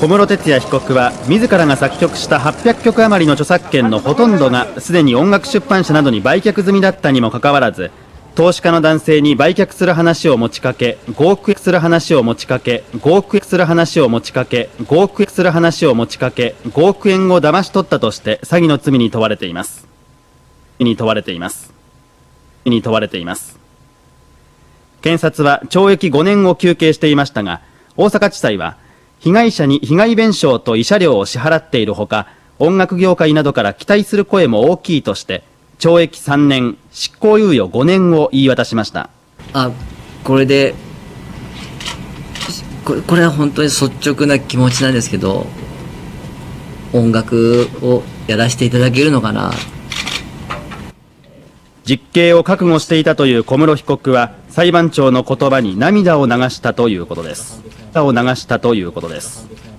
小室哲哉被告は自らが作曲した800曲余りの著作権のほとんどがすでに音楽出版社などに売却済みだったにもかかわらず投資家の男性に売却する話を持ちかけ5億円する話を持ちかけ5億円する話を持ちかけ5億円する話を持ちかけ5億円を騙し取ったとして詐欺の罪に問われています。に問われています。に問われています。検察は懲役5年を求刑していましたが大阪地裁は被害者に被害弁償と慰謝料を支払っているほか音楽業界などから期待する声も大きいとして懲役3年執行猶予5年を言い渡しました。あこれでこれこれは本当に率直な気持ちなんですけど音楽をやらせていただけるのかな。実刑を覚悟していたという小室被告は裁判長の言葉に涙を流したということです。涙を流したということです。